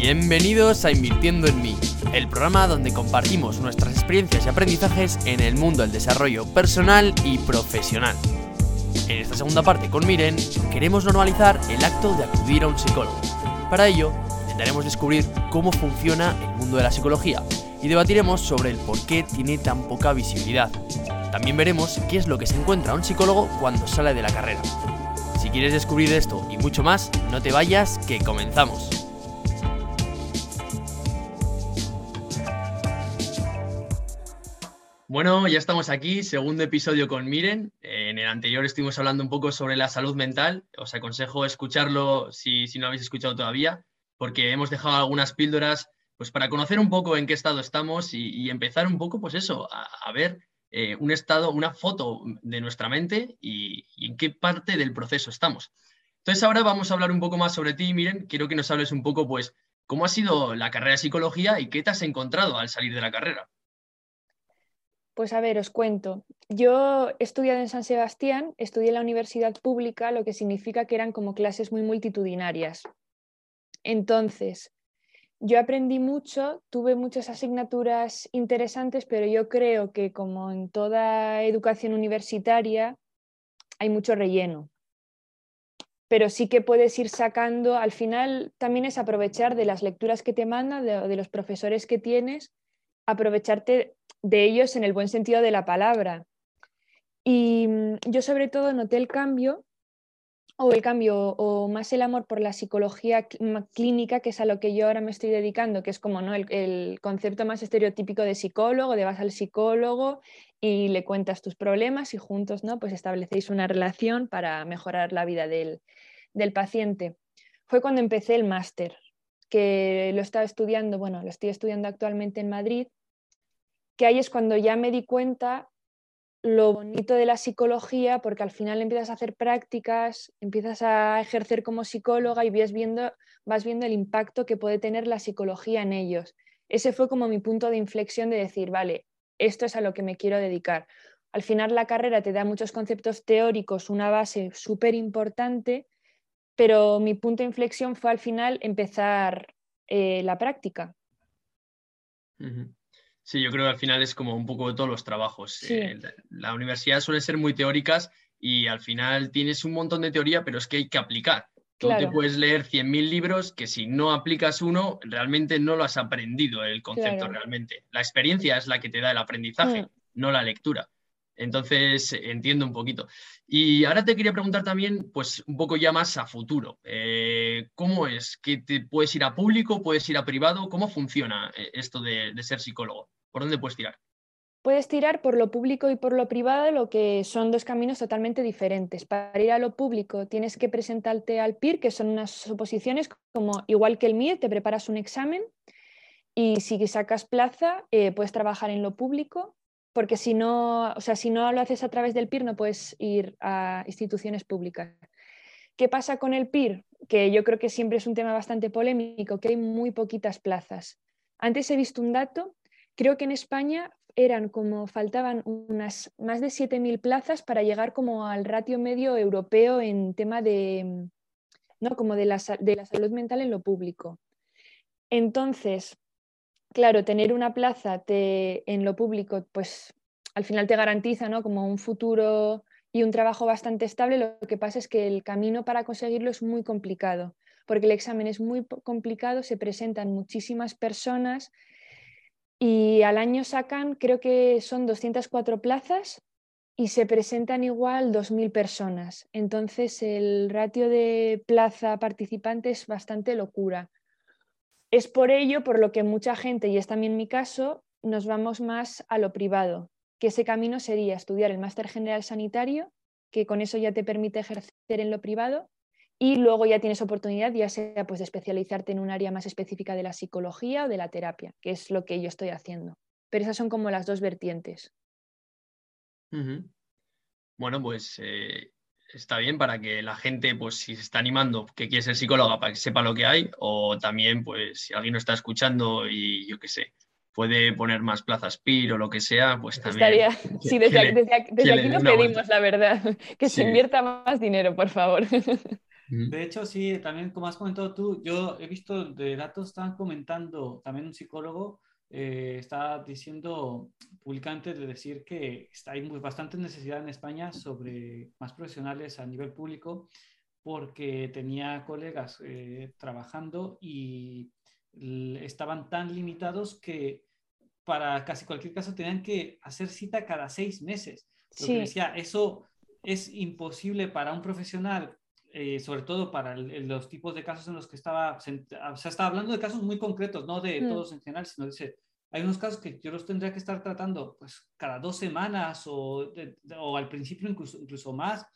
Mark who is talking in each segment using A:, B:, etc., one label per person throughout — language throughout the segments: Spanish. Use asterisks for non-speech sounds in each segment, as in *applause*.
A: Bienvenidos a Invirtiendo en mí, el programa donde compartimos nuestras experiencias y aprendizajes en el mundo del desarrollo personal y profesional. En esta segunda parte con Miren, queremos normalizar el acto de acudir a un psicólogo. Para ello, intentaremos descubrir cómo funciona el mundo de la psicología y debatiremos sobre el por qué tiene tan poca visibilidad. También veremos qué es lo que se encuentra un psicólogo cuando sale de la carrera. Si quieres descubrir esto y mucho más, no te vayas, que comenzamos. Bueno, ya estamos aquí, segundo episodio con Miren. En el anterior estuvimos hablando un poco sobre la salud mental. Os aconsejo escucharlo si, no habéis escuchado todavía, porque hemos dejado algunas píldoras pues, para conocer un poco en qué estado estamos y, empezar un poco, pues eso, a, ver eh, un estado, una foto de nuestra mente y, y en qué parte del proceso estamos. Entonces ahora vamos a hablar un poco más sobre ti, Miren. Quiero que nos hables un poco, pues, cómo ha sido la carrera de psicología y qué te has encontrado al salir de la carrera.
B: Pues a ver, os cuento. Yo he estudiado en San Sebastián, estudié en la universidad pública, lo que significa que eran como clases muy multitudinarias. Entonces, yo aprendí mucho, tuve muchas asignaturas interesantes, pero yo creo que como en toda educación universitaria hay mucho relleno. Pero sí que puedes ir sacando, al final también es aprovechar de las lecturas que te mandan, de, de los profesores que tienes, aprovecharte de ellos en el buen sentido de la palabra. Y mm, yo sobre todo noté el cambio, o el cambio, o más el amor por la psicología clínica, que es a lo que yo ahora me estoy dedicando, que es como ¿no? el, concepto más estereotípico de psicólogo, de vas al psicólogo y le cuentas tus problemas y juntos ¿no? pues establecéis una relación para mejorar la vida del, del paciente. Fue cuando empecé el máster, que lo estaba estudiando, bueno, lo estoy estudiando actualmente en Madrid que ahí es cuando ya me di cuenta lo bonito de la psicología, porque al final empiezas a hacer prácticas, empiezas a ejercer como psicóloga y vas viendo, vas viendo el impacto que puede tener la psicología en ellos. Ese fue como mi punto de inflexión de decir, vale, esto es a lo que me quiero dedicar. Al final la carrera te da muchos conceptos teóricos, una base súper importante, pero mi punto de inflexión fue al final empezar eh, la práctica.
A: Sí, yo creo que al final es como un poco de todos los trabajos. Eh, la universidad suele ser muy teóricas y al final tienes un montón de teoría, pero es que hay que aplicar. Tú te puedes leer 100.000 libros que si no aplicas uno, realmente no lo has aprendido el concepto realmente. La experiencia es la que te da el aprendizaje, mm. no la lectura. Entonces, entiendo un poquito. Y ahora te quería preguntar también, pues un poco ya más a futuro. Eh, ¿Cómo es? ¿Que te puedes ir a público, puedes ir a privado? ¿Cómo funciona eh, esto de ser psicólogo? ¿Por dónde puedes tirar?
B: Puedes tirar por lo público y por lo privado, lo que son dos caminos totalmente diferentes. Para ir a lo público tienes que presentarte al PIR, que son unas oposiciones como igual que el MIR, te preparas un examen y si sacas plaza eh, puedes trabajar en lo público, porque si no, o sea, si no lo haces a través del PIR no puedes ir a instituciones públicas. ¿Qué pasa con el PIR? Que yo creo que siempre es un tema bastante polémico, que hay muy poquitas plazas. Antes he visto un dato Creo que en España eran como faltaban unas más de 7.000 plazas para llegar como al ratio medio europeo en tema de, ¿no? como de la, de la salud mental en lo público. Entonces, claro, tener una plaza en lo público, pues al final te garantiza ¿no? como un futuro y un trabajo bastante estable. Lo que pasa es que el camino para conseguirlo es muy complicado, porque el examen es muy complicado, se presentan muchísimas personas y al año sacan, creo que son 204 plazas y se presentan igual 2.000 personas. Entonces el ratio de plaza participante es bastante locura. Es por ello por lo que mucha gente, y es también mi caso, nos vamos más a lo privado, que ese camino sería estudiar el máster general sanitario, que con eso ya te permite ejercer en lo privado, y luego ya tienes oportunidad, ya sea pues, de especializarte en un área más específica de la psicología o de la terapia, que es lo que yo estoy haciendo. Pero esas son como las dos vertientes.
A: Bueno, pues eh, está bien para que la gente, pues si se está animando, que quiere ser psicóloga, para que sepa lo que hay, o también, pues si alguien no está escuchando y yo qué sé, puede poner más plazas PIR o lo que sea, pues también.
B: Estaría, sí, desde, aquí no pedimos, la verdad, *laughs* que se invierta más dinero, por favor. *laughs*
C: De hecho, sí, también como has comentado tú, yo he visto de datos, están comentando también un psicólogo, eh, está diciendo públicamente de decir que hay muy, bastante necesidad en España sobre más profesionales a nivel público porque tenía colegas eh, trabajando y estaban tan limitados que para casi cualquier caso tenían que hacer cita cada seis meses. sí. decía, eso es imposible para un profesional eh, sobre todo para los tipos de casos en los que estaba, o sea, estaba hablando de casos muy concretos, no de mm. todos en general, sino dice, hay unos casos que yo los tendría que estar tratando pues cada dos semanas o, o al principio incluso, incluso más.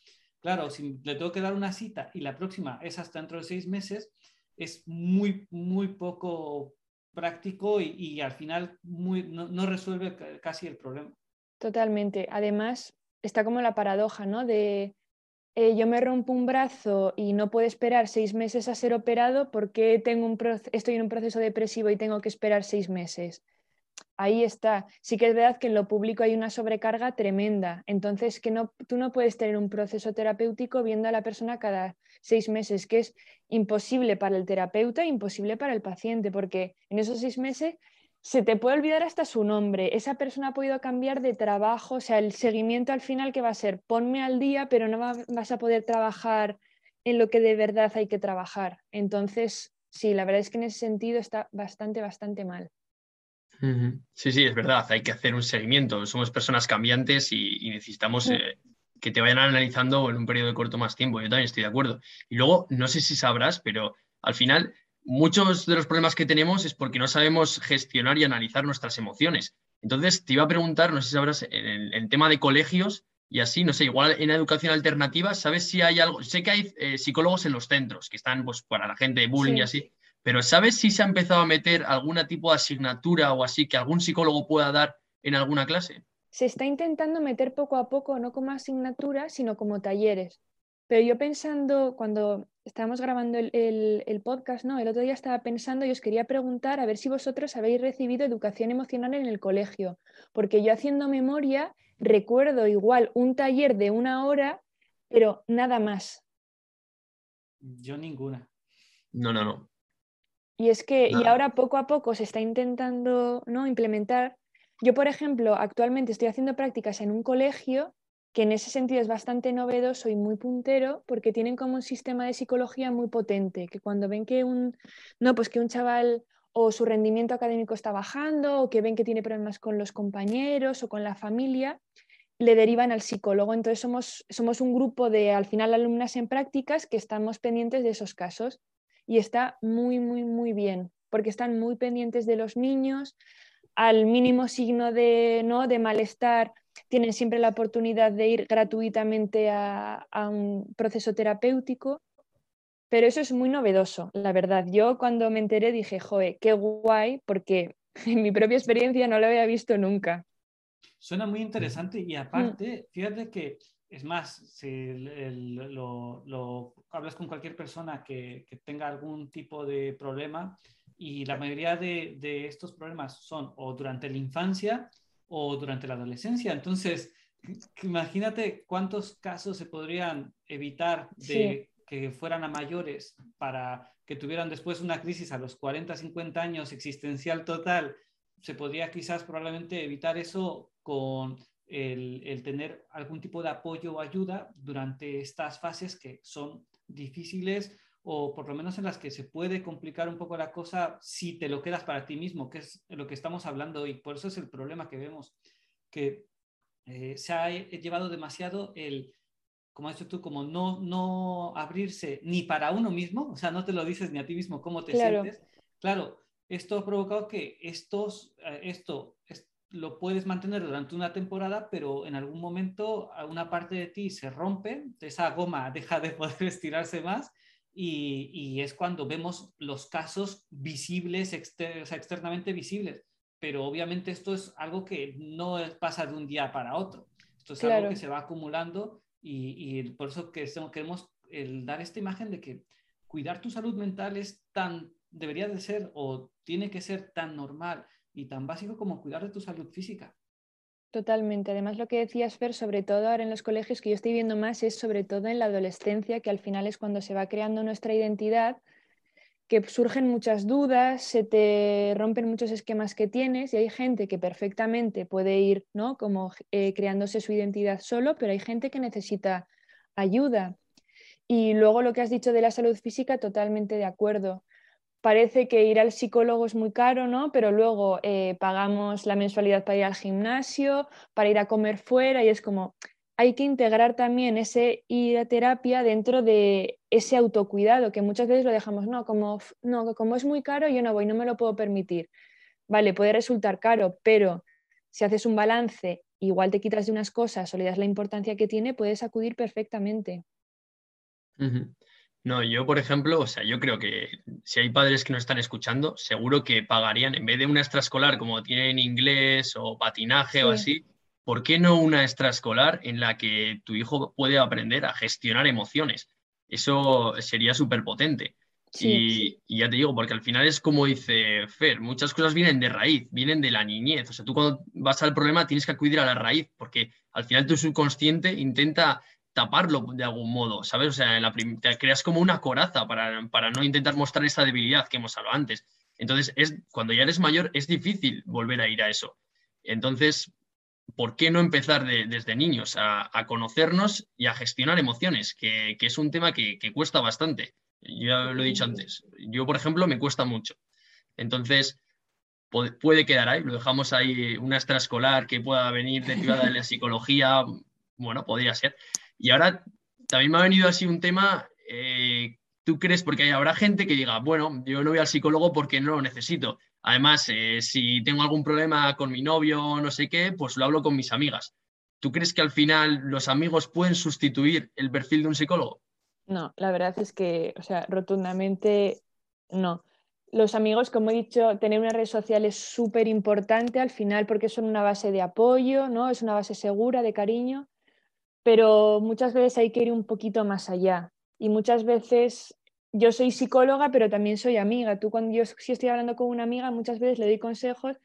C: Claro, si le tengo que dar una cita y la próxima es hasta dentro de seis meses, es muy, muy poco práctico y, y al final muy, no, no, resuelve casi el problema.
B: Totalmente. Además, está como la paradoja, ¿no? De eh, yo me rompo un brazo y no puedo esperar seis meses a ser operado, porque tengo un estoy en un proceso depresivo y tengo que esperar seis meses? Ahí está. Sí que es verdad que en lo público hay una sobrecarga tremenda. Entonces, que no, tú no puedes tener un proceso terapéutico viendo a la persona cada seis meses, que es imposible para el terapeuta e imposible para el paciente, porque en esos seis meses se te puede olvidar hasta su nombre. Esa persona ha podido cambiar de trabajo, o sea, el seguimiento al final que va a ser, ponme al día, pero no vas a poder trabajar en lo que de verdad hay que trabajar. Entonces, sí, la verdad es que en ese sentido está bastante, bastante mal.
A: Sí, sí, es verdad, hay que hacer un seguimiento. Somos personas cambiantes y, necesitamos eh, que te vayan analizando en un periodo de corto más tiempo. Yo también estoy de acuerdo. Y luego, no sé si sabrás, pero al final muchos de los problemas que tenemos es porque no sabemos gestionar y analizar nuestras emociones. Entonces, te iba a preguntar, no sé si sabrás, en el, tema de colegios y así, no sé, igual en educación alternativa, ¿sabes si hay algo? Sé que hay eh, psicólogos en los centros que están pues, para la gente de bullying y así, pero ¿sabes si se ha empezado a meter algún tipo de asignatura o así que algún psicólogo pueda dar en alguna clase?
B: Se está intentando meter poco a poco, no como asignatura, sino como talleres. Pero yo pensando, cuando estábamos grabando el, podcast, ¿no? El otro día estaba pensando y os quería preguntar a ver si vosotros habéis recibido educación emocional en el colegio, porque yo haciendo memoria recuerdo igual un taller de una hora, pero nada más.
C: Yo ninguna.
A: No, no, no.
B: Y es que, y ahora poco a poco se está intentando ¿no? implementar. Yo, por ejemplo, actualmente estoy haciendo prácticas en un colegio que en ese sentido es bastante novedoso y muy puntero porque tienen como un sistema de psicología muy potente, que cuando ven que un, no, pues que un chaval o su rendimiento académico está bajando o que ven que tiene problemas con los compañeros o con la familia, le derivan al psicólogo. Entonces somos, somos un grupo de, al final, alumnas en prácticas que estamos pendientes de esos casos y está muy, muy, muy bien, porque están muy pendientes de los niños, al mínimo signo de, ¿no? de malestar tienen siempre la oportunidad de ir gratuitamente a, un proceso terapéutico, pero eso es muy novedoso, la verdad. Yo cuando me enteré dije, joe, qué guay, porque *laughs* en mi propia experiencia no lo había visto nunca.
C: Suena muy interesante y aparte, fíjate que, es más, si lo, hablas con cualquier persona que, tenga algún tipo de problema y la mayoría de, de estos problemas son o durante la infancia o durante la adolescencia. Entonces, imagínate cuántos casos se podrían evitar de que fueran a mayores para que tuvieran después una crisis a los 40, 50 años existencial total. Se podría quizás probablemente evitar eso con el, el, tener algún tipo de apoyo o ayuda durante estas fases que son difíciles o por lo menos en las que se puede complicar un poco la cosa si te lo quedas para ti mismo, que es lo que estamos hablando hoy. Por eso es el problema que vemos, que eh, se ha llevado demasiado el, como has dicho tú, como no, no abrirse ni para uno mismo, o sea, no te lo dices ni a ti mismo cómo te sientes. Claro, esto ha provocado que estos, eh, esto lo puedes mantener durante una temporada, pero en algún momento una parte de ti se rompe, esa goma *laughs* deja de poder estirarse más y, es cuando vemos los casos visibles, externamente visibles. Pero obviamente esto es algo que no pasa de un día para otro. Esto es algo que se va acumulando y, por eso que queremos el dar esta imagen de que cuidar tu salud mental es tan, debería de ser o tiene que ser tan normal y tan básico como cuidar de tu salud física.
B: Totalmente. Además, lo que decías, Fer, sobre todo ahora en los colegios, que yo estoy viendo más, es sobre todo en la adolescencia, que al final es cuando se va creando nuestra identidad, que surgen muchas dudas, se te rompen muchos esquemas que tienes y hay gente que perfectamente puede ir, ¿no? Como eh, creándose su identidad solo, pero hay gente que necesita ayuda. Y luego lo que has dicho de la salud física, totalmente de acuerdo parece que ir al psicólogo es muy caro, ¿no? Pero luego eh, pagamos la mensualidad para ir al gimnasio, para ir a comer fuera y es como, hay que integrar también ese ir a terapia dentro de ese autocuidado, que muchas veces lo dejamos, no, como, no, como es muy caro, yo no voy, no me lo puedo permitir. Vale, puede resultar caro, pero si haces un balance, igual te quitas de unas cosas o le das la importancia que tiene, puedes acudir perfectamente.
A: No, yo, por ejemplo, o sea, yo creo que si hay padres que no están escuchando, seguro que pagarían, en vez de una extraescolar como tienen inglés o patinaje o así, ¿por qué no una extraescolar en la que tu hijo puede aprender a gestionar emociones? Eso sería súper potente. Y, y, ya te digo, porque al final es como dice Fer, muchas cosas vienen de raíz, vienen de la niñez. O sea, tú cuando vas al problema tienes que acudir a la raíz, porque al final tu subconsciente intenta taparlo de algún modo, ¿sabes? O sea, creas como una coraza para, no intentar mostrar esa debilidad que hemos hablado antes. Entonces, es, cuando ya eres mayor es difícil volver a ir a eso. Entonces, ¿por qué no empezar desde niños a, conocernos y a gestionar emociones? Que, es un tema que, cuesta bastante. Ya lo he dicho antes. Yo, por ejemplo, me cuesta mucho. Entonces, puede, puede quedar ahí. Lo dejamos ahí, una extraescolar que pueda venir derivada de la psicología. Bueno, podría ser. Y ahora también me ha venido así un tema, eh, ¿tú crees? Porque habrá gente que diga, bueno, yo no voy al psicólogo porque no lo necesito. Además, eh, si tengo algún problema con mi novio o no sé qué, pues lo hablo con mis amigas. ¿Tú crees que al final los amigos pueden sustituir el perfil de un psicólogo?
B: No, la verdad es que, o sea, rotundamente no. Los amigos, como he dicho, tener una red social es súper importante al final porque son una base de apoyo, ¿no? Es una base segura, de cariño, pero muchas veces hay que ir un poquito más allá. Y muchas veces yo soy psicóloga, pero también soy amiga. Tú cuando yo si estoy hablando con una amiga, muchas veces le doy consejos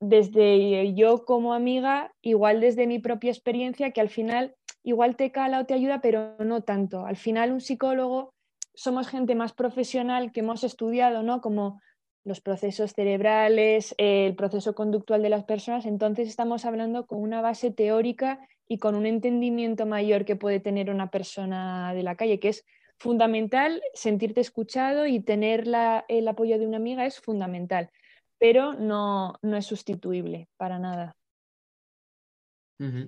B: desde yo como amiga, igual desde mi propia experiencia, que al final igual te cala o te ayuda, pero no tanto. Al final un psicólogo somos gente más profesional que hemos estudiado, ¿no? Como los procesos cerebrales, el proceso conductual de las personas, entonces estamos hablando con una base teórica y con un entendimiento mayor que puede tener una persona de la calle, que es fundamental sentirte escuchado y tener el apoyo de una amiga es fundamental, pero no, no es sustituible para nada.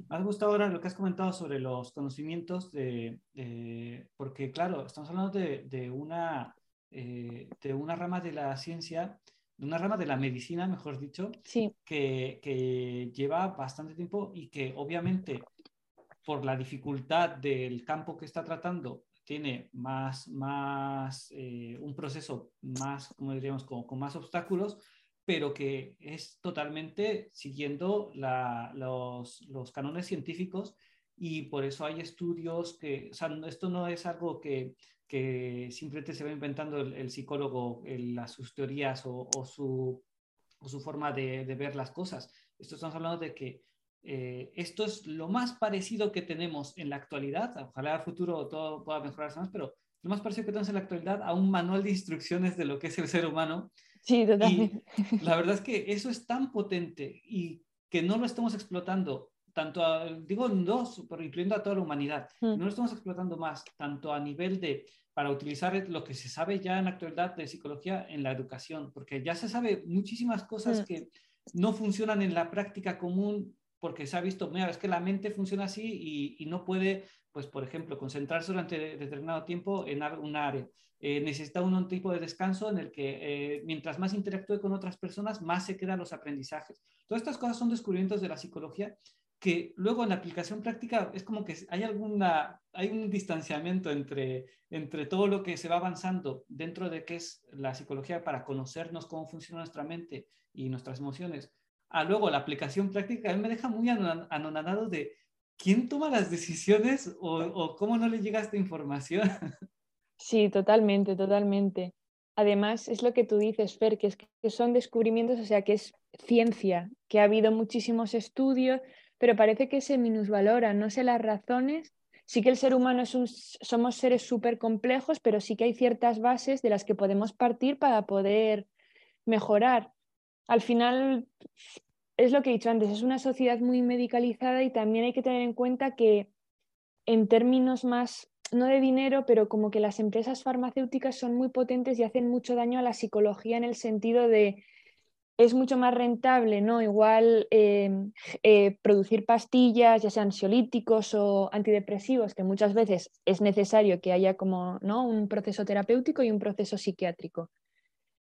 C: Ha gustado ahora lo que has comentado sobre los conocimientos, de, porque claro, estamos hablando de, una, eh, de una rama de la ciencia una rama de la medicina, mejor dicho, que, lleva bastante tiempo y que obviamente por la dificultad del campo que está tratando tiene más, más eh, un proceso más, como diríamos, con, más obstáculos, pero que es totalmente siguiendo los, los cánones científicos y por eso hay estudios que, o sea, esto no es algo que, que simplemente se va inventando el, psicólogo las, sus teorías o, su, o su, forma de, ver las cosas. Esto estamos hablando de que eh, esto es lo más parecido que tenemos en la actualidad. Ojalá el futuro todo pueda mejorarse más, pero lo más parecido que tenemos en la actualidad a un manual de instrucciones de lo que es el ser humano.
B: Sí, totalmente.
C: Y la verdad es que eso es tan potente y que no lo estamos explotando tanto, digo dos, pero incluyendo a toda la humanidad. Mm. No lo estamos explotando más, tanto a nivel de, para utilizar lo que se sabe ya en la actualidad de psicología en la educación, porque ya se sabe muchísimas cosas mm. que no funcionan en la práctica común porque se ha visto, mira, es que la mente funciona así y, no puede, pues, por ejemplo, concentrarse durante determinado tiempo en un área. Eh, necesita un, tipo de descanso en el que eh, mientras más interactúe con otras personas, más se quedan los aprendizajes. Todas estas cosas son descubrimientos de la psicología que luego en la aplicación práctica es como que hay, alguna, hay un distanciamiento entre, entre todo lo que se va avanzando dentro de qué es la psicología para conocernos cómo funciona nuestra mente y nuestras emociones, a luego la aplicación práctica, a mí me deja muy anonadado de quién toma las decisiones o, o cómo no le llega esta información. *laughs*
B: Sí, totalmente, totalmente. Además, es lo que tú dices, Fer, que, es que son descubrimientos, o sea, que es ciencia, que ha habido muchísimos estudios, pero parece que se minusvalora, no sé las razones. Sí que el ser humano es un, somos seres súper complejos, pero sí que hay ciertas bases de las que podemos partir para poder mejorar. Al final, es lo que he dicho antes, es una sociedad muy medicalizada y también hay que tener en cuenta que en términos más, no de dinero, pero como que las empresas farmacéuticas son muy potentes y hacen mucho daño a la psicología en el sentido de es mucho más rentable, ¿no? Igual em, eh, producir pastillas, ya sean ansiolíticos o antidepresivos, que muchas veces es necesario que haya como ¿no? un proceso terapéutico y un proceso psiquiátrico,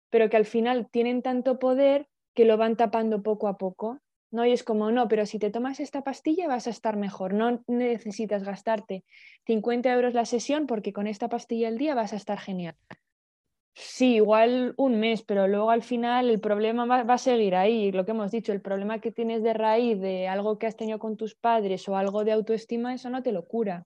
B: pero que al final tienen tanto poder que lo van tapando poco a poco. ¿no? Y es como, no, pero si te tomas esta pastilla vas a estar mejor, no necesitas gastarte 50 euros la sesión porque con esta pastilla al día vas a estar genial. Sí, igual un mes, pero luego al final el problema va, a seguir ahí. Lo que hemos dicho, el problema que tienes de raíz de algo que has tenido con tus padres o algo de autoestima, eso no te lo cura.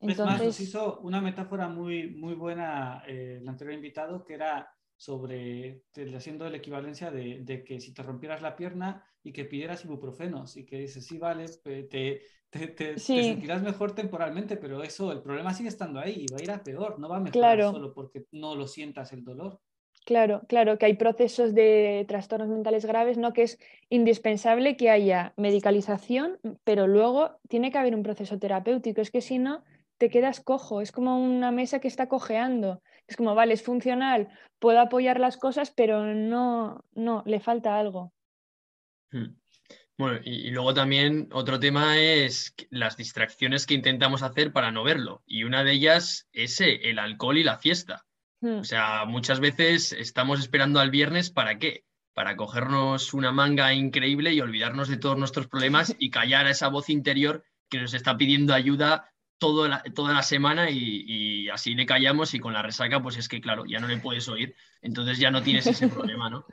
C: Entonces... Es más, hizo una metáfora muy, muy buena eh, el anterior invitado, que era sobre, haciendo la equivalencia de, que si te rompieras la pierna y que pidieras ibuprofenos y que dices, sí, vale, te, te, sentirás mejor temporalmente, pero eso, el problema sigue estando ahí y va a ir a peor, no va a mejorar solo porque no lo sientas el dolor.
B: Claro, claro, que hay procesos de trastornos mentales graves, ¿no? Que es indispensable que haya medicalización, pero luego tiene que haber un proceso terapéutico, es que si no, te quedas cojo, es como una mesa que está cojeando. Es como, vale, es funcional, puedo apoyar las cosas, pero no, no, le falta algo.
A: Hmm. Bueno, y, luego también otro tema es las distracciones que intentamos hacer para no verlo. Y una de ellas es eh, el alcohol y la fiesta. Hmm. O sea, muchas veces estamos esperando al viernes para qué? Para cogernos una manga increíble y olvidarnos de todos nuestros problemas y callar a esa voz interior que nos está pidiendo ayuda la, toda la semana y, así le callamos y con la resaca, pues es que, claro, ya no le puedes oír, entonces ya no tienes ese *laughs* problema, ¿no?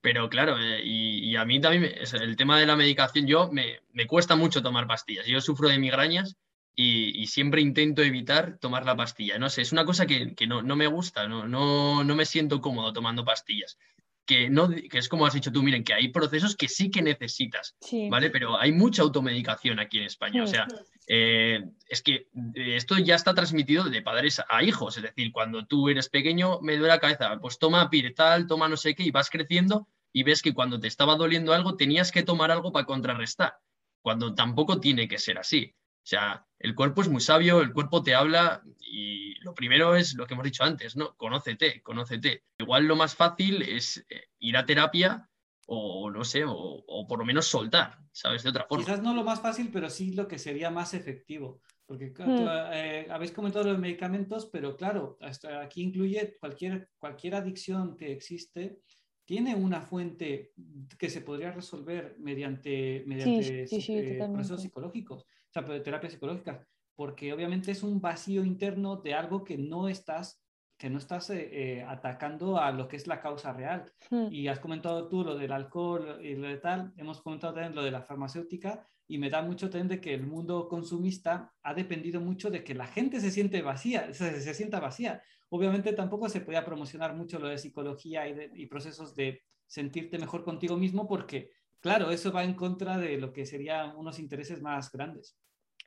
A: Pero claro, eh, y, a mí también el tema de la medicación, yo me, cuesta mucho tomar pastillas. Yo sufro de migrañas y, siempre intento evitar tomar la pastilla. No sé, es una cosa que, no, no, me gusta, no, no, no me siento cómodo tomando pastillas que, no, que es como has dicho tú, miren, que hay procesos que sí que necesitas, ¿vale? Pero hay mucha automedicación aquí en España. O sea, eh, es que eh, esto ya está transmitido de padres a hijos. Es decir, cuando tú eres pequeño, me duele la cabeza, pues toma piretal, toma no sé qué, y vas creciendo y ves que cuando te estaba doliendo algo tenías que tomar algo para contrarrestar, cuando tampoco tiene que ser así. O sea, el cuerpo es muy sabio, el cuerpo te habla y lo primero es lo que hemos dicho antes, ¿no? Conócete, conócete. Igual lo más fácil es eh, ir a terapia o no sé, o, por lo menos soltar, ¿sabes? De otra forma.
C: Quizás no lo más fácil, pero sí lo que sería más efectivo. Porque hmm. eh, habéis comentado los medicamentos, pero claro, hasta aquí incluye cualquier, cualquier adicción que existe, tiene una fuente que se podría resolver mediante, mediante eh, procesos psicológicos sea, terapias psicológicas, porque obviamente es un vacío interno de algo que no estás que no estás eh, eh, atacando a lo que es la causa real. Hmm. Y has comentado tú lo del alcohol y lo de tal, hemos comentado también lo de la farmacéutica y me da mucho también de que el mundo consumista ha dependido mucho de que la gente se siente vacía, se, se sienta vacía. Obviamente tampoco se podía promocionar mucho lo de psicología y, y procesos de sentirte mejor contigo mismo porque, claro, eso va en contra de lo que serían unos intereses más grandes.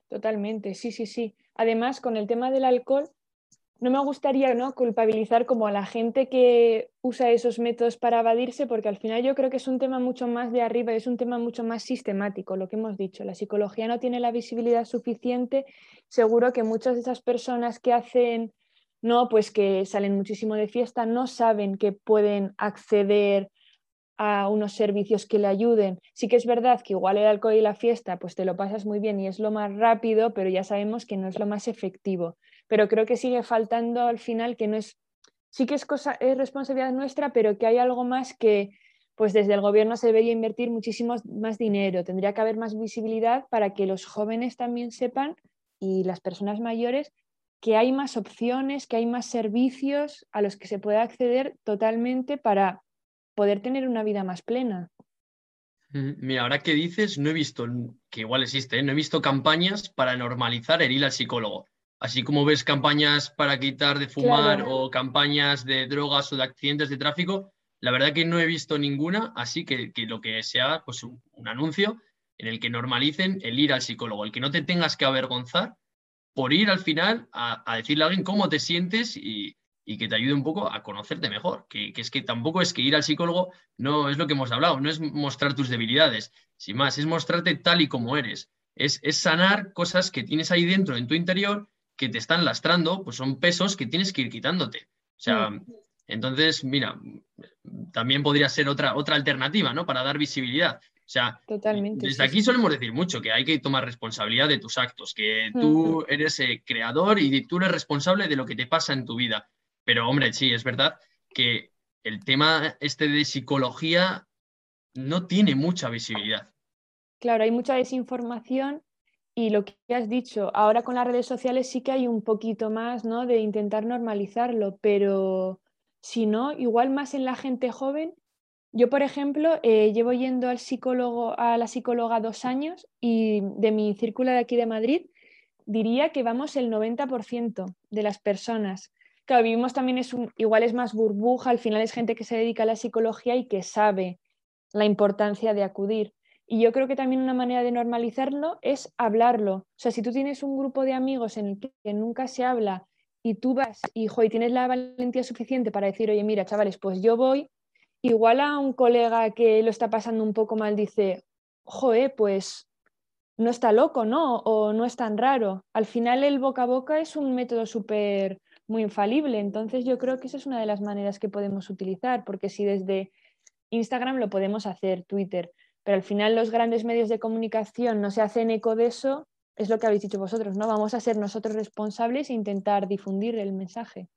B: Totalmente, sí, sí, sí. Además, con el tema del alcohol, no me gustaría ¿no? culpabilizar como a la gente que usa esos métodos para evadirse, porque al final yo creo que es un tema mucho más de arriba, es un tema mucho más sistemático, lo que hemos dicho. La psicología no tiene la visibilidad suficiente. Seguro que muchas de esas personas que hacen, no, pues que salen muchísimo de fiesta, no saben que pueden acceder a unos servicios que le ayuden. Sí que es verdad que igual el alcohol y la fiesta, pues te lo pasas muy bien y es lo más rápido, pero ya sabemos que no es lo más efectivo. Pero creo que sigue faltando al final que no es, sí que es cosa, es responsabilidad nuestra, pero que hay algo más que pues desde el gobierno se debería invertir muchísimo más dinero, tendría que haber más visibilidad para que los jóvenes también sepan y las personas mayores que hay más opciones, que hay más servicios a los que se puede acceder totalmente para poder tener una vida más plena.
A: Mira, ahora que dices, no he visto, que igual existe, ¿eh? no he visto campañas para normalizar el ir al psicólogo. Así como ves campañas para quitar de fumar o campañas de drogas o de accidentes de tráfico, la verdad que no he visto ninguna, así que, lo que sea, pues un, anuncio en el que normalicen el ir al psicólogo, el que no te tengas que avergonzar por ir al final a, decirle a alguien cómo te sientes y, que te ayude un poco a conocerte mejor. Que, es que tampoco es que ir al psicólogo no es lo que hemos hablado, no es mostrar tus debilidades, sin más, es mostrarte tal y como eres. Es, es sanar cosas que tienes ahí dentro, en tu interior, que te están lastrando, pues son pesos que tienes que ir quitándote. O sea, mm. entonces, mira, también podría ser otra, otra alternativa, ¿no? Para dar visibilidad. O sea,
B: Totalmente,
A: desde aquí solemos decir mucho que hay que tomar responsabilidad de tus actos, que tú eres eh, creador y tú eres responsable de lo que te pasa en tu vida. Pero, hombre, sí, es verdad que el tema este de psicología no tiene mucha visibilidad.
B: Claro, hay mucha desinformación y lo que has dicho, ahora con las redes sociales sí que hay un poquito más, ¿no? De intentar normalizarlo, pero si no, igual más en la gente joven. Yo, por ejemplo, eh, llevo yendo al psicólogo, a la psicóloga dos años y de mi círculo de aquí de Madrid, diría que vamos el 90% de las personas. Claro, vivimos también, es igual es más burbuja, al final es gente que se dedica a la psicología y que sabe la importancia de acudir. Y yo creo que también una manera de normalizarlo es hablarlo. O sea, si tú tienes un grupo de amigos en el que nunca se habla y tú vas y, y tienes la valentía suficiente para decir, oye, mira, chavales, pues yo voy, igual a un colega que lo está pasando un poco mal dice, joe, pues no está loco, ¿no? O no es tan raro. Al final el boca a boca es un método súper muy infalible. Entonces yo creo que esa es una de las maneras que podemos utilizar, porque si desde Instagram lo podemos hacer, Twitter, pero al final los grandes medios de comunicación no se hacen eco de eso, es lo que habéis dicho vosotros, ¿no? Vamos a ser nosotros responsables e intentar difundir el mensaje.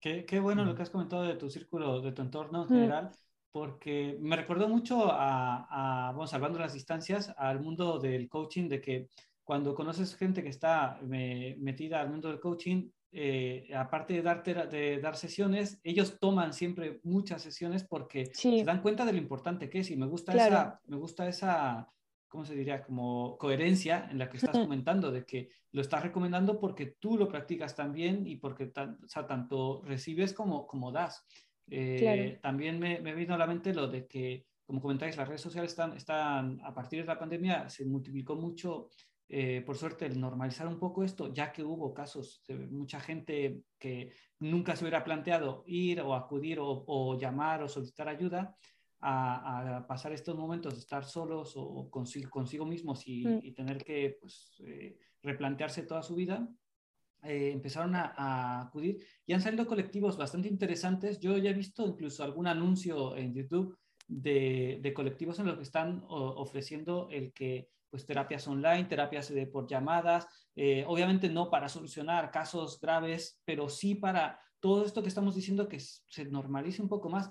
C: Qué, bueno lo que has comentado de tu círculo, de tu entorno en general, porque me recordó mucho a, vamos, salvando las distancias, al mundo del coaching, de que cuando conoces gente que está metida al mundo del coaching, eh, aparte de, darte, de dar sesiones, ellos toman siempre muchas sesiones porque se dan cuenta de lo importante que es y me gusta esa, me gusta esa, ¿cómo se diría? Como coherencia en la que estás comentando, de que lo estás recomendando porque tú lo practicas también y porque tanto recibes como, como das. Eh, también me, me vino a la mente lo de que, como comentáis, las redes sociales están, están, a partir de la pandemia, se multiplicó mucho eh, por suerte, el normalizar un poco esto, ya que hubo casos de mucha gente que nunca se hubiera planteado ir o acudir o, llamar o solicitar ayuda, a, pasar estos momentos de estar solos o consigo, consigo mismos y, mm. tener que pues, eh, replantearse toda su vida, eh, empezaron a, acudir y han salido colectivos bastante interesantes. Yo ya he visto incluso algún anuncio en YouTube de, de colectivos en los que están ofreciendo el que pues terapias online, terapias de, por llamadas, eh, obviamente no para solucionar casos graves, pero sí para todo esto que estamos diciendo que se normalice un poco más.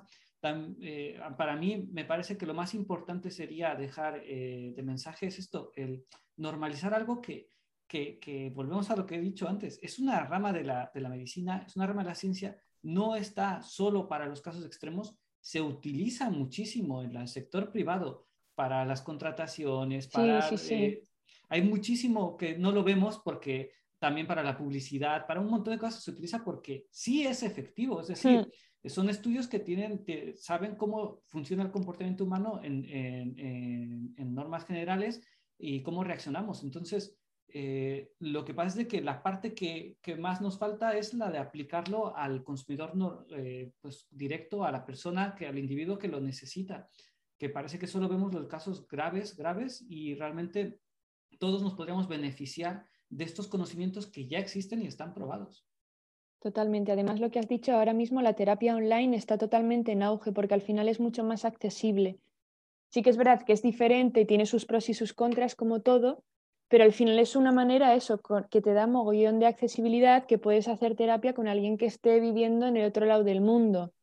C: Eh, para mí me parece que lo más importante sería dejar eh, de mensaje es esto, el normalizar algo que, que, que, volvemos a lo que he dicho antes, es una rama de la, de la medicina, es una rama de la ciencia, no está solo para los casos extremos, se utiliza muchísimo en el sector privado para las contrataciones, para... Eh, hay muchísimo que no lo vemos porque también para la publicidad, para un montón de cosas se utiliza porque sí es efectivo, es decir, son estudios que tienen, saben cómo funciona el comportamiento humano en, en, normas generales y cómo reaccionamos. Entonces, eh, lo que pasa es que la parte que, que, más nos falta es la de aplicarlo al consumidor no, eh, pues, directo, a la persona, que, al individuo que lo necesita que parece que solo vemos los casos graves, graves y realmente todos nos podríamos beneficiar de estos conocimientos que ya existen y están probados.
B: Totalmente. Además, lo que has dicho ahora mismo, la terapia online está totalmente en auge porque al final es mucho más accesible. Sí que es verdad que es diferente, tiene sus pros y sus contras como todo, pero al final es una manera eso, que te da mogollón de accesibilidad, que puedes hacer terapia con alguien que esté viviendo en el otro lado del mundo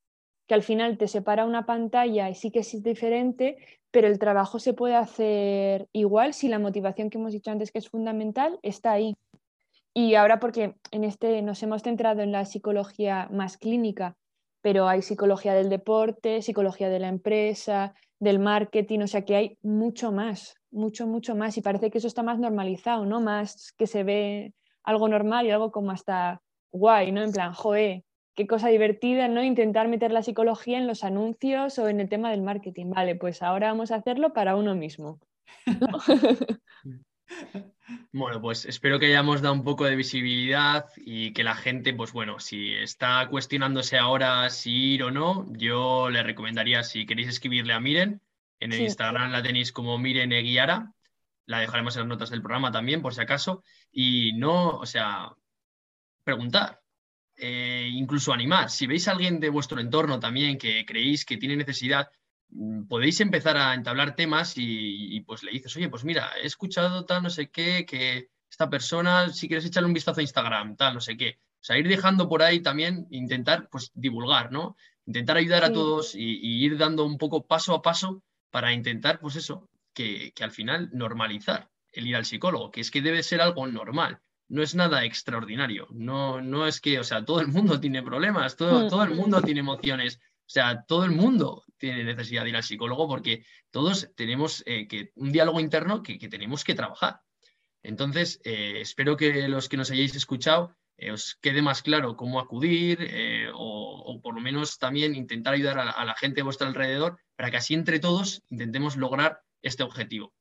B: que al final te separa una pantalla y sí que es diferente, pero el trabajo se puede hacer igual si la motivación que hemos dicho antes que es fundamental está ahí. Y ahora porque en este nos hemos centrado en la psicología más clínica, pero hay psicología del deporte, psicología de la empresa, del marketing, o sea que hay mucho más, mucho, mucho más. Y parece que eso está más normalizado, ¿no? Más que se ve algo normal y algo como hasta guay, ¿no? En plan, joe, qué cosa divertida, ¿no? Intentar meter la psicología en los anuncios o en el tema del marketing. Vale, pues ahora vamos a hacerlo para uno mismo. *laughs*
A: Bueno, pues espero que hayamos dado un poco de visibilidad y que la gente, pues bueno, si está cuestionándose ahora si ir o no, yo le recomendaría, si queréis escribirle a Miren, en el Instagram la tenéis como Miren Eguiara, la dejaremos en las notas del programa también, por si acaso, y no, o sea, preguntar, eh, incluso animar. Si veis a alguien de vuestro entorno también que creéis que tiene necesidad, mm, podéis empezar a entablar temas y, pues le dices, oye, pues mira, he escuchado tal, no sé qué, que esta persona, si quieres echarle un vistazo a Instagram, tal, no sé qué. O sea, ir dejando por ahí también, intentar pues divulgar, ¿no? Intentar ayudar a todos y, ir dando un poco paso a paso para intentar, pues eso, que, que al final normalizar el ir al psicólogo, que es que debe ser algo normal no es nada extraordinario. No, no es que, o sea, todo el mundo tiene problemas, todo, mm. todo el mundo tiene emociones. O sea, todo el mundo tiene necesidad de ir al psicólogo porque todos tenemos eh, que, un diálogo interno que, tenemos que trabajar. Entonces, eh, espero que los que nos hayáis escuchado eh, os quede más claro cómo acudir o, por lo menos también intentar ayudar a, la gente de vuestro alrededor para que así entre todos intentemos lograr este objetivo.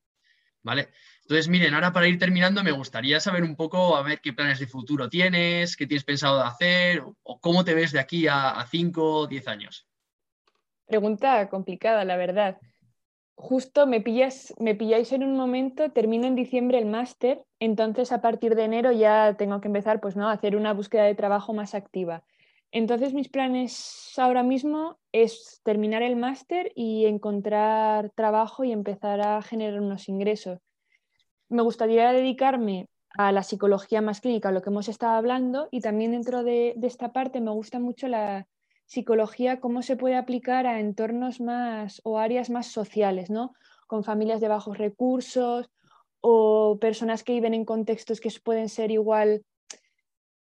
A: ¿Vale? Entonces, miren, ahora para ir terminando, me gustaría saber un poco, a ver qué planes de futuro tienes, qué tienes pensado de hacer o, cómo te ves de aquí a 5 o 10 años.
B: Pregunta complicada, la verdad. Justo me, pillas, me pilláis en un momento, termino en diciembre el máster, entonces a partir de enero ya tengo que empezar pues, ¿no? a hacer una búsqueda de trabajo más activa. Entonces mis planes ahora mismo es terminar el máster y encontrar trabajo y empezar a generar unos ingresos me gustaría dedicarme a la psicología más clínica, lo que hemos estado hablando, y también dentro de, esta parte me gusta mucho la psicología, cómo se puede aplicar a entornos más o áreas más sociales, ¿no? Con familias de bajos recursos o personas que viven en contextos que pueden ser igual,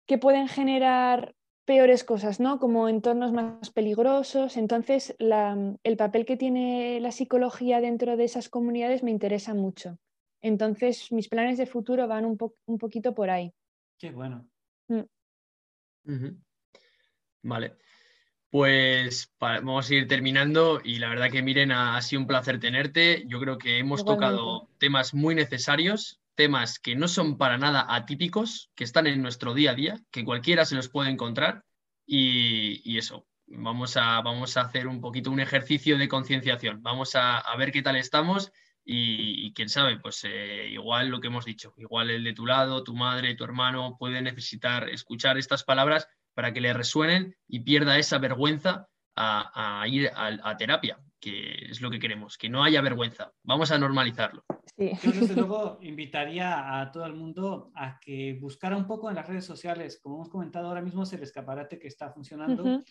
B: que pueden generar peores cosas, ¿no? Como entornos más peligrosos. Entonces, el papel que tiene la psicología dentro de esas comunidades me interesa mucho. Entonces, mis planes de futuro van un, un poquito por ahí.
C: Qué bueno. Mm.
A: Vale. Pues vamos a ir terminando y la verdad que miren, ha, sido un placer tenerte. Yo creo que hemos tocado temas muy necesarios, temas que no son para nada atípicos, que están en nuestro día a día, que cualquiera se los puede encontrar y, eso. Vamos a, vamos a hacer un poquito un ejercicio de concienciación. Vamos a, a ver qué tal estamos y, quién sabe, pues eh, igual lo que hemos dicho, igual el de tu lado, tu madre, tu hermano puede necesitar escuchar estas palabras para que le resuenen y pierda esa vergüenza a, ir a, terapia, que es lo que queremos, que no haya vergüenza. Vamos a normalizarlo.
C: Yo desde *laughs* luego invitaría a todo el mundo a que buscara un poco en las redes sociales, como hemos comentado ahora mismo es el escaparate que está funcionando,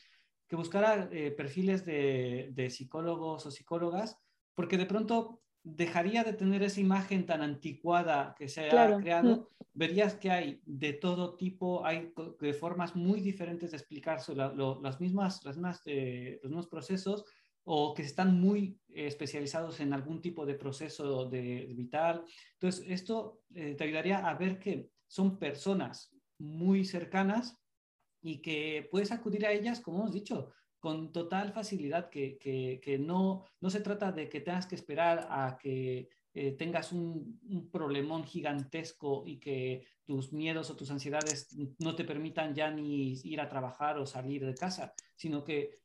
C: que buscara eh, perfiles de, de psicólogos o psicólogas, porque de pronto dejaría de tener esa imagen tan anticuada que se ha creado, verías que hay de todo tipo, hay de formas muy diferentes de explicar las mismas, las mismas eh, los mismos procesos o que están muy especializados en algún tipo de proceso de, vital. Entonces, esto eh, te ayudaría a ver que son personas muy cercanas y que puedes acudir a ellas, como hemos dicho, con total facilidad, que, no, no se trata de que tengas que esperar a que eh, tengas un, un, problemón gigantesco y que tus miedos o tus ansiedades no te permitan ya ni ir a trabajar o salir de casa, sino que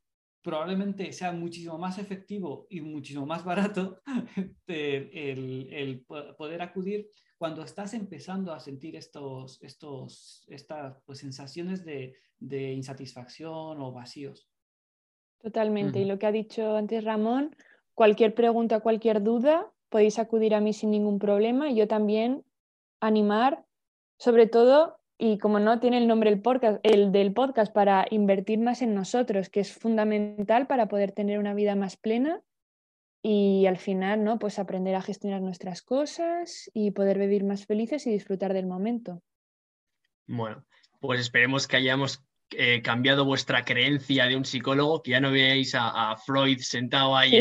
C: probablemente sea muchísimo más efectivo y muchísimo más barato *laughs* el, poder acudir cuando estás empezando a sentir estos, estos, estas pues, sensaciones de, de insatisfacción o vacíos.
B: Totalmente. Y lo que ha dicho antes Ramón, cualquier pregunta, cualquier duda, podéis acudir a mí sin ningún problema. Y yo también animar, sobre todo, y como no tiene el nombre el, podcast, el del podcast, para invertir más en nosotros, que es fundamental para poder tener una vida más plena y al final, ¿no? Pues aprender a gestionar nuestras cosas y poder vivir más felices y disfrutar del momento.
A: Bueno, pues esperemos que hayamos eh, cambiado vuestra creencia de un psicólogo, que ya no veáis a, Freud sentado ahí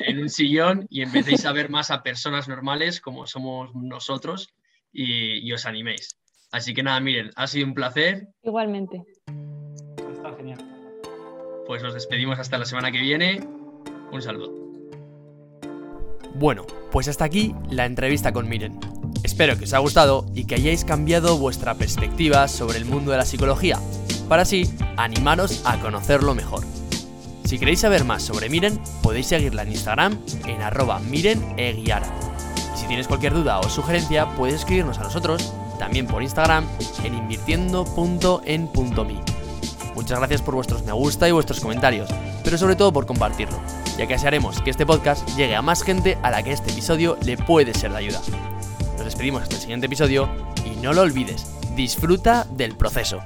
A: en un, sillón y empecéis a ver más a personas normales como somos nosotros y, os animéis. Así que nada, miren, ha sido un placer.
B: Igualmente.
C: Está genial.
A: pues nos despedimos hasta la semana que viene. Un saludo.
D: Bueno, pues hasta aquí la entrevista con Miren. Espero que os haya gustado y que hayáis cambiado vuestra perspectiva sobre el mundo de la psicología, para así animaros a conocerlo mejor. Si queréis saber más sobre Miren, podéis seguirla en Instagram en arroba mireneguiara. Y si tienes cualquier duda o sugerencia, puedes escribirnos a nosotros, también por Instagram, en invirtiendo.en.me. Muchas gracias por vuestros me gusta y vuestros comentarios, pero sobre todo por compartirlo, ya que haremos que este podcast llegue a más gente a la que este episodio le puede ser de ayuda. Nos despedimos hasta el siguiente episodio y no lo olvides, disfruta del proceso.